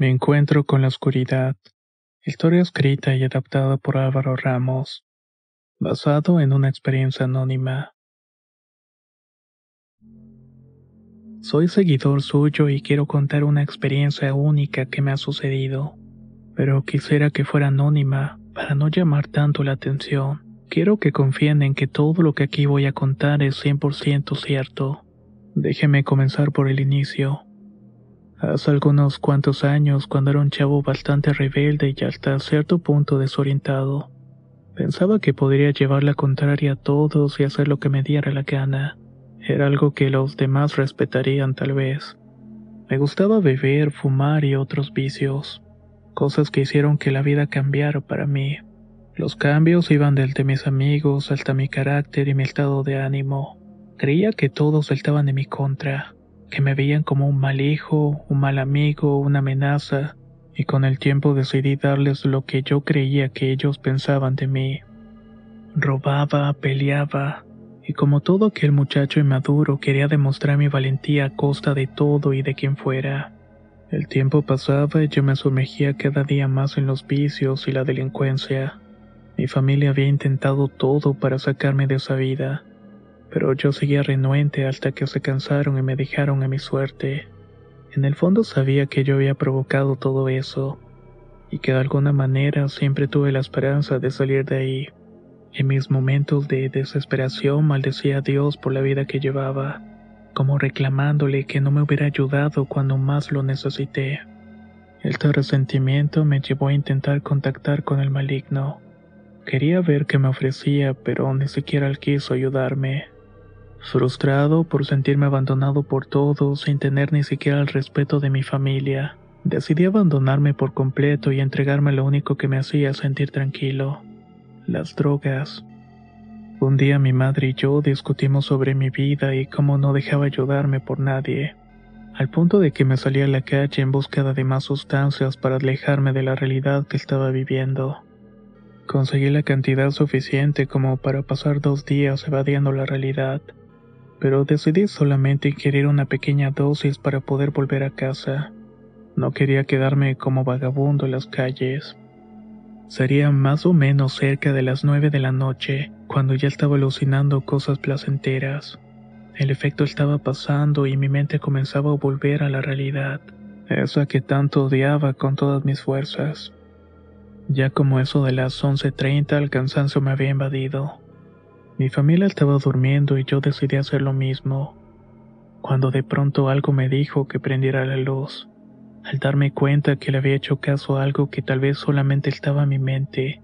Me encuentro con la oscuridad. Historia escrita y adaptada por Álvaro Ramos. Basado en una experiencia anónima. Soy seguidor suyo y quiero contar una experiencia única que me ha sucedido. Pero quisiera que fuera anónima para no llamar tanto la atención. Quiero que confíen en que todo lo que aquí voy a contar es 100% cierto. Déjeme comenzar por el inicio. Hace algunos cuantos años, cuando era un chavo bastante rebelde y hasta cierto punto desorientado, pensaba que podría llevar la contraria a todos y hacer lo que me diera la gana. Era algo que los demás respetarían tal vez. Me gustaba beber, fumar y otros vicios, cosas que hicieron que la vida cambiara para mí. Los cambios iban desde mis amigos hasta mi carácter y mi estado de ánimo. Creía que todos estaban en mi contra que me veían como un mal hijo, un mal amigo, una amenaza, y con el tiempo decidí darles lo que yo creía que ellos pensaban de mí. Robaba, peleaba, y como todo aquel muchacho inmaduro quería demostrar mi valentía a costa de todo y de quien fuera. El tiempo pasaba y yo me sumergía cada día más en los vicios y la delincuencia. Mi familia había intentado todo para sacarme de esa vida pero yo seguía renuente hasta que se cansaron y me dejaron a mi suerte. En el fondo sabía que yo había provocado todo eso, y que de alguna manera siempre tuve la esperanza de salir de ahí. En mis momentos de desesperación maldecía a Dios por la vida que llevaba, como reclamándole que no me hubiera ayudado cuando más lo necesité. Este resentimiento me llevó a intentar contactar con el maligno. Quería ver qué me ofrecía, pero ni siquiera él quiso ayudarme. Frustrado por sentirme abandonado por todos sin tener ni siquiera el respeto de mi familia, decidí abandonarme por completo y entregarme lo único que me hacía sentir tranquilo, las drogas. Un día mi madre y yo discutimos sobre mi vida y cómo no dejaba ayudarme por nadie, al punto de que me salí a la calle en búsqueda de más sustancias para alejarme de la realidad que estaba viviendo. Conseguí la cantidad suficiente como para pasar dos días evadiendo la realidad pero decidí solamente ingerir una pequeña dosis para poder volver a casa. No quería quedarme como vagabundo en las calles. Sería más o menos cerca de las nueve de la noche, cuando ya estaba alucinando cosas placenteras. El efecto estaba pasando y mi mente comenzaba a volver a la realidad, esa que tanto odiaba con todas mis fuerzas. Ya como eso de las 11.30 el cansancio me había invadido. Mi familia estaba durmiendo y yo decidí hacer lo mismo, cuando de pronto algo me dijo que prendiera la luz. Al darme cuenta que le había hecho caso a algo que tal vez solamente estaba en mi mente,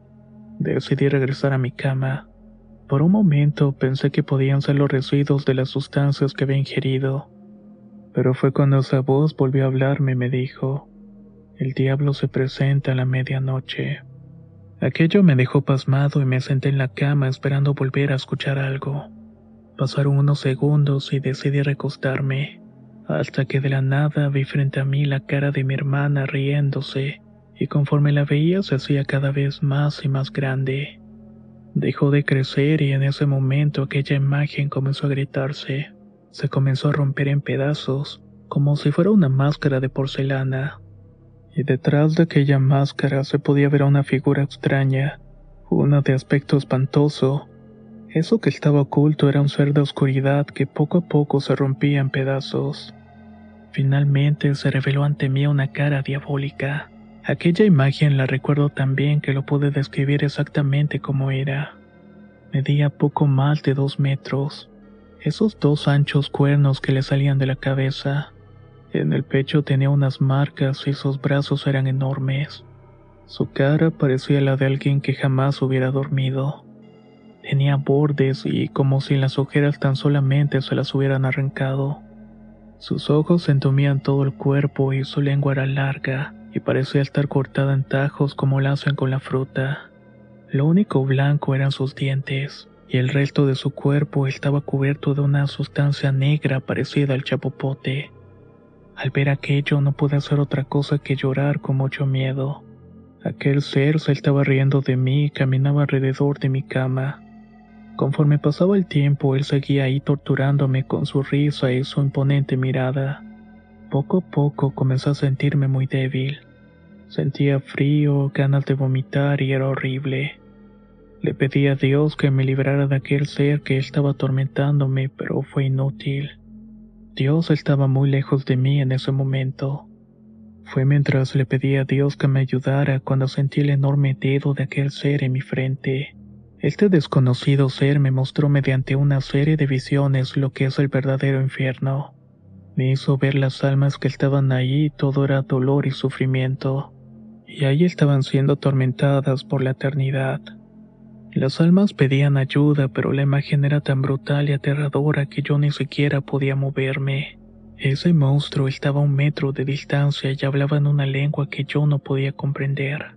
decidí regresar a mi cama. Por un momento pensé que podían ser los residuos de las sustancias que había ingerido, pero fue cuando esa voz volvió a hablarme y me dijo, el diablo se presenta a la medianoche. Aquello me dejó pasmado y me senté en la cama esperando volver a escuchar algo. Pasaron unos segundos y decidí recostarme, hasta que de la nada vi frente a mí la cara de mi hermana riéndose, y conforme la veía se hacía cada vez más y más grande. Dejó de crecer y en ese momento aquella imagen comenzó a gritarse. Se comenzó a romper en pedazos, como si fuera una máscara de porcelana y detrás de aquella máscara se podía ver a una figura extraña, una de aspecto espantoso. Eso que estaba oculto era un ser de oscuridad que poco a poco se rompía en pedazos. Finalmente se reveló ante mí una cara diabólica. Aquella imagen la recuerdo tan bien que lo pude describir exactamente como era. Medía poco más de dos metros. Esos dos anchos cuernos que le salían de la cabeza en el pecho tenía unas marcas y sus brazos eran enormes. Su cara parecía la de alguien que jamás hubiera dormido. Tenía bordes y como si las ojeras tan solamente se las hubieran arrancado. Sus ojos entumían todo el cuerpo y su lengua era larga y parecía estar cortada en tajos como la hacen con la fruta. Lo único blanco eran sus dientes y el resto de su cuerpo estaba cubierto de una sustancia negra parecida al chapopote. Al ver aquello no pude hacer otra cosa que llorar con mucho miedo. Aquel ser se estaba riendo de mí y caminaba alrededor de mi cama. Conforme pasaba el tiempo, él seguía ahí torturándome con su risa y su imponente mirada. Poco a poco comencé a sentirme muy débil. Sentía frío, ganas de vomitar y era horrible. Le pedí a Dios que me librara de aquel ser que estaba atormentándome, pero fue inútil. Dios estaba muy lejos de mí en ese momento. Fue mientras le pedí a Dios que me ayudara cuando sentí el enorme dedo de aquel ser en mi frente. Este desconocido ser me mostró mediante una serie de visiones lo que es el verdadero infierno. Me hizo ver las almas que estaban ahí todo era dolor y sufrimiento. Y ahí estaban siendo atormentadas por la eternidad. Las almas pedían ayuda, pero la imagen era tan brutal y aterradora que yo ni siquiera podía moverme. Ese monstruo estaba a un metro de distancia y hablaba en una lengua que yo no podía comprender.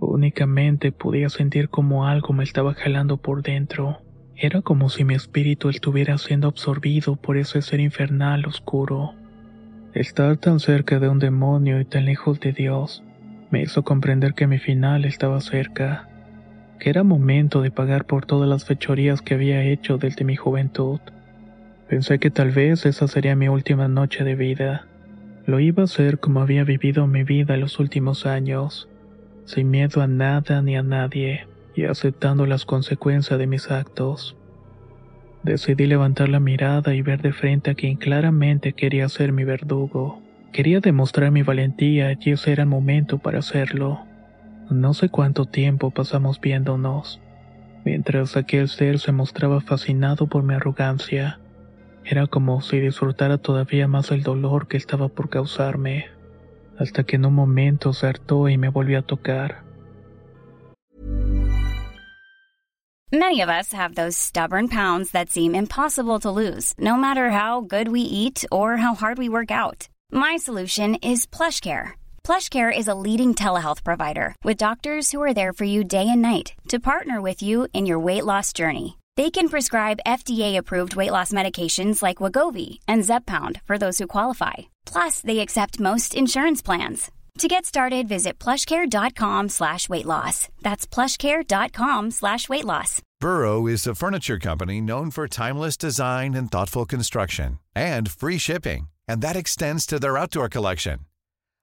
Únicamente podía sentir como algo me estaba jalando por dentro. Era como si mi espíritu estuviera siendo absorbido por ese ser infernal oscuro. Estar tan cerca de un demonio y tan lejos de Dios me hizo comprender que mi final estaba cerca, que era momento de pagar por todas las fechorías que había hecho desde mi juventud. Pensé que tal vez esa sería mi última noche de vida. Lo iba a hacer como había vivido mi vida los últimos años, sin miedo a nada ni a nadie, y aceptando las consecuencias de mis actos. Decidí levantar la mirada y ver de frente a quien claramente quería ser mi verdugo. Quería demostrar mi valentía y ese era el momento para hacerlo. No sé cuánto tiempo pasamos viéndonos, mientras aquel ser se mostraba fascinado por mi arrogancia era como si disfrutara todavía más el dolor que estaba por causarme, hasta que en un momento se hartó y me volvió a tocar. Many of us have those stubborn pounds that seem impossible to lose, no matter how good we eat or how hard we work out. My solution is PlushCare. PlushCare is a leading telehealth provider with doctors who are there for you day and night to partner with you in your weight loss journey. They can prescribe FDA-approved weight loss medications like Wagovi and Zepbound for those who qualify. Plus, they accept most insurance plans. To get started, visit plushcare.com slash weight loss. That's plushcare.com slash weight loss. Burrow is a furniture company known for timeless design and thoughtful construction and free shipping, and that extends to their outdoor collection.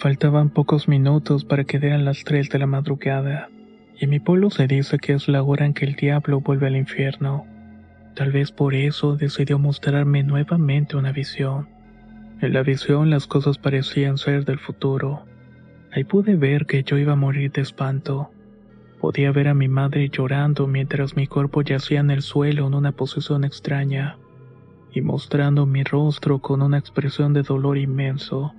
Faltaban pocos minutos para que dieran las 3 de la madrugada, y en mi pueblo se dice que es la hora en que el diablo vuelve al infierno. Tal vez por eso decidió mostrarme nuevamente una visión. En la visión las cosas parecían ser del futuro. Ahí pude ver que yo iba a morir de espanto. Podía ver a mi madre llorando mientras mi cuerpo yacía en el suelo en una posición extraña, y mostrando mi rostro con una expresión de dolor inmenso.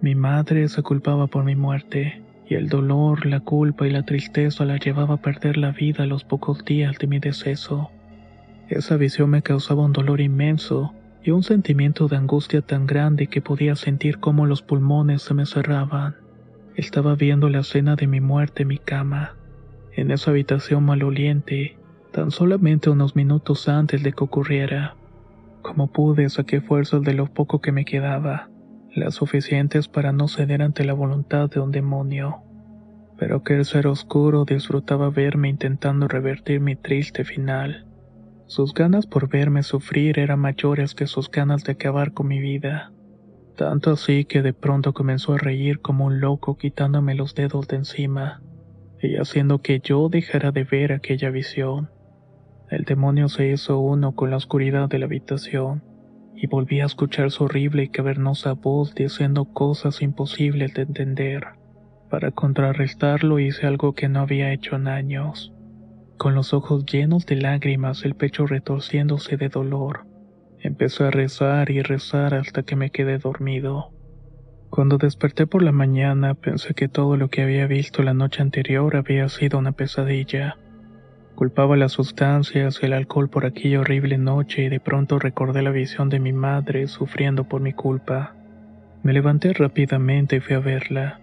Mi madre se culpaba por mi muerte, y el dolor, la culpa y la tristeza la llevaba a perder la vida a los pocos días de mi deceso. Esa visión me causaba un dolor inmenso y un sentimiento de angustia tan grande que podía sentir cómo los pulmones se me cerraban. Estaba viendo la escena de mi muerte en mi cama, en esa habitación maloliente, tan solamente unos minutos antes de que ocurriera. Como pude, saqué fuerzas de lo poco que me quedaba, las suficientes para no ceder ante la voluntad de un demonio. Pero aquel ser oscuro disfrutaba verme intentando revertir mi triste final. Sus ganas por verme sufrir eran mayores que sus ganas de acabar con mi vida. Tanto así que de pronto comenzó a reír como un loco quitándome los dedos de encima y haciendo que yo dejara de ver aquella visión. El demonio se hizo uno con la oscuridad de la habitación y volví a escuchar su horrible y cavernosa voz diciendo cosas imposibles de entender. Para contrarrestarlo hice algo que no había hecho en años. Con los ojos llenos de lágrimas, el pecho retorciéndose de dolor, empecé a rezar y rezar hasta que me quedé dormido. Cuando desperté por la mañana pensé que todo lo que había visto la noche anterior había sido una pesadilla. Culpaba las sustancias y el alcohol por aquella horrible noche y de pronto recordé la visión de mi madre sufriendo por mi culpa. Me levanté rápidamente y fui a verla,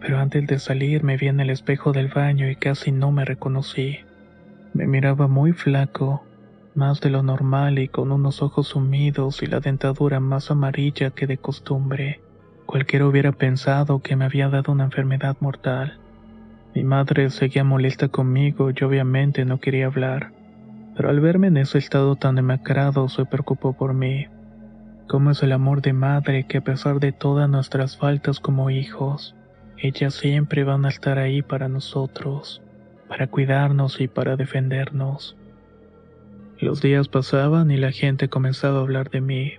pero antes de salir me vi en el espejo del baño y casi no me reconocí. Me miraba muy flaco, más de lo normal y con unos ojos sumidos y la dentadura más amarilla que de costumbre. Cualquiera hubiera pensado que me había dado una enfermedad mortal. Mi madre seguía molesta conmigo y obviamente no quería hablar, pero al verme en ese estado tan demacrado se preocupó por mí. ¿Cómo es el amor de madre que a pesar de todas nuestras faltas como hijos, ellas siempre van a estar ahí para nosotros, para cuidarnos y para defendernos? Los días pasaban y la gente comenzaba a hablar de mí.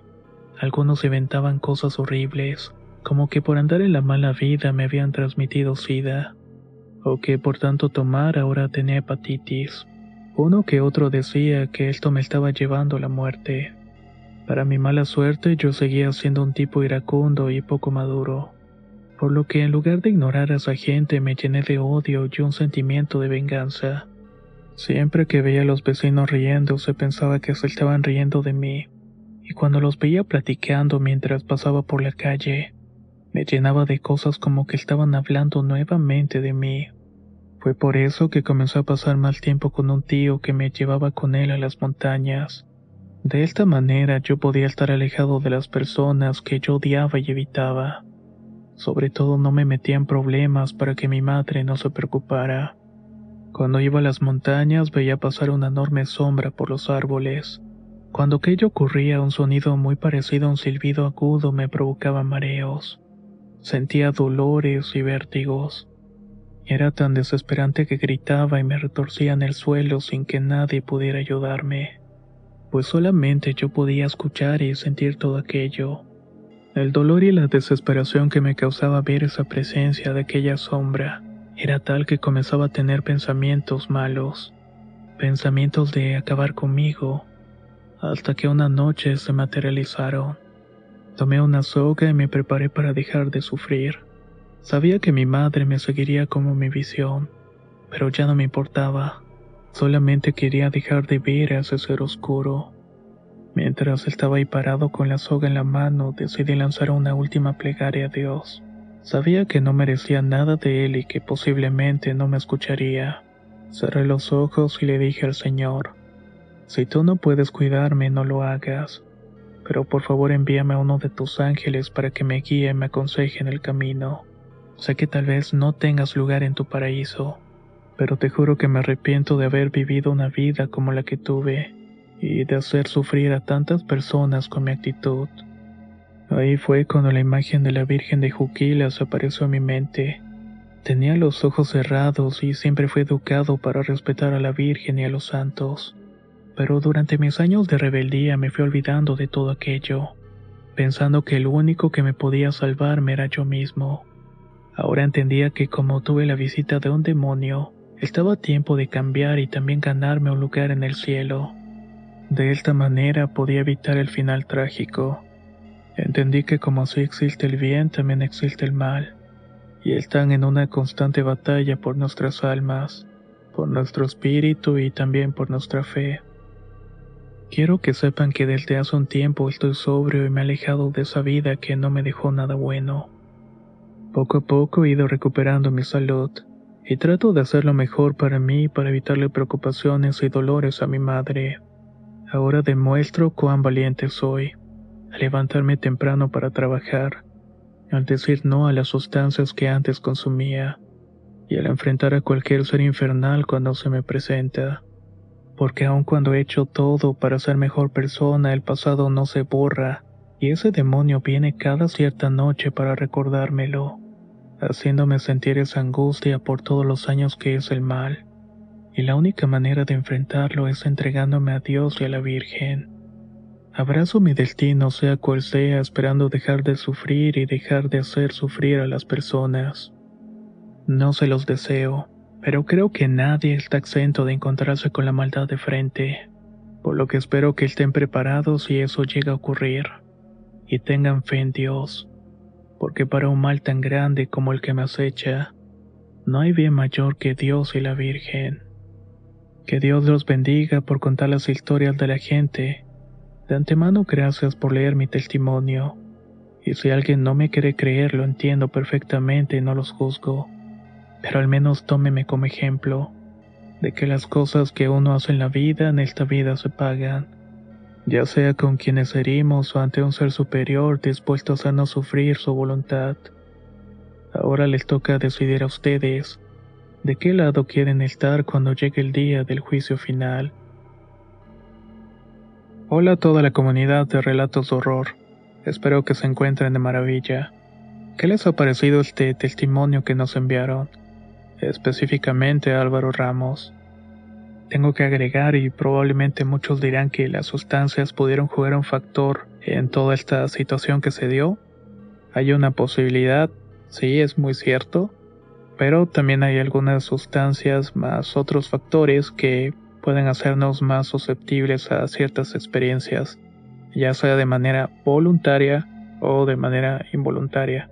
Algunos inventaban cosas horribles, como que por andar en la mala vida me habían transmitido sida, o que por tanto tomar ahora tenía hepatitis. Uno que otro decía que esto me estaba llevando a la muerte. Para mi mala suerte yo seguía siendo un tipo iracundo y poco maduro, por lo que en lugar de ignorar a esa gente me llené de odio y un sentimiento de venganza. Siempre que veía a los vecinos riendo se pensaba que se estaban riendo de mí, y cuando los veía platicando mientras pasaba por la calle, me llenaba de cosas como que estaban hablando nuevamente de mí. Fue por eso que comenzó a pasar más tiempo con un tío que me llevaba con él a las montañas. De esta manera yo podía estar alejado de las personas que yo odiaba y evitaba. Sobre todo no me metía en problemas para que mi madre no se preocupara. Cuando iba a las montañas veía pasar una enorme sombra por los árboles. Cuando aquello ocurría un sonido muy parecido a un silbido agudo me provocaba mareos. Sentía dolores y vértigos. Era tan desesperante que gritaba y me retorcía en el suelo sin que nadie pudiera ayudarme, pues solamente yo podía escuchar y sentir todo aquello. El dolor y la desesperación que me causaba ver esa presencia de aquella sombra era tal que comenzaba a tener pensamientos malos, pensamientos de acabar conmigo, hasta que una noche se materializaron. Tomé una soga y me preparé para dejar de sufrir. Sabía que mi madre me seguiría como mi visión, pero ya no me importaba. Solamente quería dejar de ver a ese ser oscuro. Mientras estaba ahí parado con la soga en la mano, decidí lanzar una última plegaria a Dios. Sabía que no merecía nada de él y que posiblemente no me escucharía. Cerré los ojos y le dije al Señor, si tú no puedes cuidarme, no lo hagas pero por favor envíame a uno de tus ángeles para que me guíe y me aconseje en el camino. Sé que tal vez no tengas lugar en tu paraíso, pero te juro que me arrepiento de haber vivido una vida como la que tuve y de hacer sufrir a tantas personas con mi actitud. Ahí fue cuando la imagen de la Virgen de Juquilas apareció en mi mente. Tenía los ojos cerrados y siempre fui educado para respetar a la Virgen y a los santos pero durante mis años de rebeldía me fui olvidando de todo aquello, pensando que el único que me podía salvarme era yo mismo. Ahora entendía que como tuve la visita de un demonio, estaba a tiempo de cambiar y también ganarme un lugar en el cielo. De esta manera podía evitar el final trágico. Entendí que como así existe el bien, también existe el mal, y están en una constante batalla por nuestras almas, por nuestro espíritu y también por nuestra fe. Quiero que sepan que desde hace un tiempo estoy sobrio y me he alejado de esa vida que no me dejó nada bueno. Poco a poco he ido recuperando mi salud y trato de hacer lo mejor para mí para evitarle preocupaciones y dolores a mi madre. Ahora demuestro cuán valiente soy, al levantarme temprano para trabajar, al decir no a las sustancias que antes consumía y al enfrentar a cualquier ser infernal cuando se me presenta porque aun cuando he hecho todo para ser mejor persona, el pasado no se borra, y ese demonio viene cada cierta noche para recordármelo, haciéndome sentir esa angustia por todos los años que es el mal. y la única manera de enfrentarlo es entregándome a Dios y a la Virgen. Abrazo mi destino sea cual sea esperando dejar de sufrir y dejar de hacer sufrir a las personas. No se los deseo, pero creo que nadie está exento de encontrarse con la maldad de frente, por lo que espero que estén preparados si eso llega a ocurrir, y tengan fe en Dios, porque para un mal tan grande como el que me acecha, no hay bien mayor que Dios y la Virgen. Que Dios los bendiga por contar las historias de la gente. De antemano gracias por leer mi testimonio. Y si alguien no me quiere creer, lo entiendo perfectamente y no los juzgo. Pero al menos tómeme como ejemplo de que las cosas que uno hace en la vida, en esta vida se pagan. Ya sea con quienes herimos o ante un ser superior dispuesto a hacernos sufrir su voluntad. Ahora les toca decidir a ustedes de qué lado quieren estar cuando llegue el día del juicio final. Hola a toda la comunidad de Relatos de Horror. Espero que se encuentren de maravilla. ¿Qué les ha parecido este testimonio que nos enviaron? Específicamente a Álvaro Ramos. Tengo que agregar y probablemente muchos dirán que las sustancias pudieron jugar un factor en toda esta situación que se dio. Hay una posibilidad, sí, es muy cierto, pero también hay algunas sustancias más otros factores que pueden hacernos más susceptibles a ciertas experiencias, ya sea de manera voluntaria o de manera involuntaria.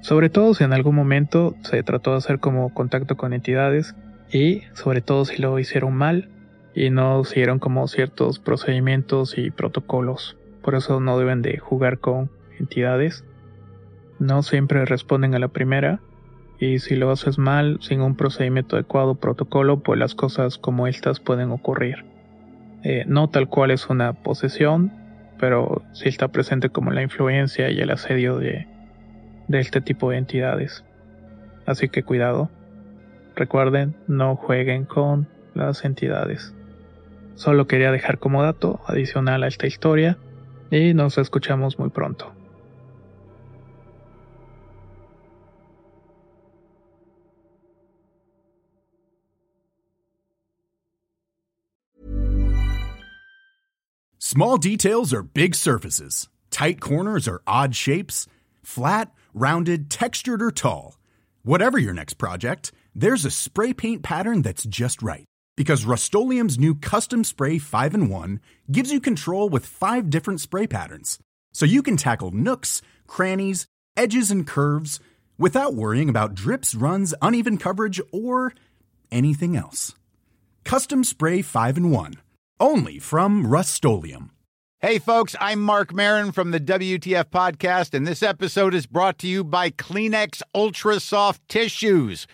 Sobre todo si en algún momento se trató de hacer como contacto con entidades y sobre todo si lo hicieron mal y no siguieron como ciertos procedimientos y protocolos. Por eso no deben de jugar con entidades. No siempre responden a la primera y si lo haces mal, sin un procedimiento adecuado protocolo, pues las cosas como estas pueden ocurrir. Eh, no tal cual es una posesión, pero sí está presente como la influencia y el asedio de, de este tipo de entidades. Así que cuidado. Recuerden, no jueguen con las entidades. Solo quería dejar como dato adicional a esta historia y nos escuchamos muy pronto. Small details are big surfaces. Tight corners are odd shapes. Flat, rounded, textured, or tall. Whatever your next project, there's a spray paint pattern that's just right. Because Rust new Custom Spray 5 in 1 gives you control with five different spray patterns. So you can tackle nooks, crannies, edges, and curves without worrying about drips, runs, uneven coverage, or anything else. Custom Spray 5 in 1 only from Rust-Oleum. Hey, folks, I'm Mark Marin from the WTF Podcast, and this episode is brought to you by Kleenex Ultra Soft Tissues,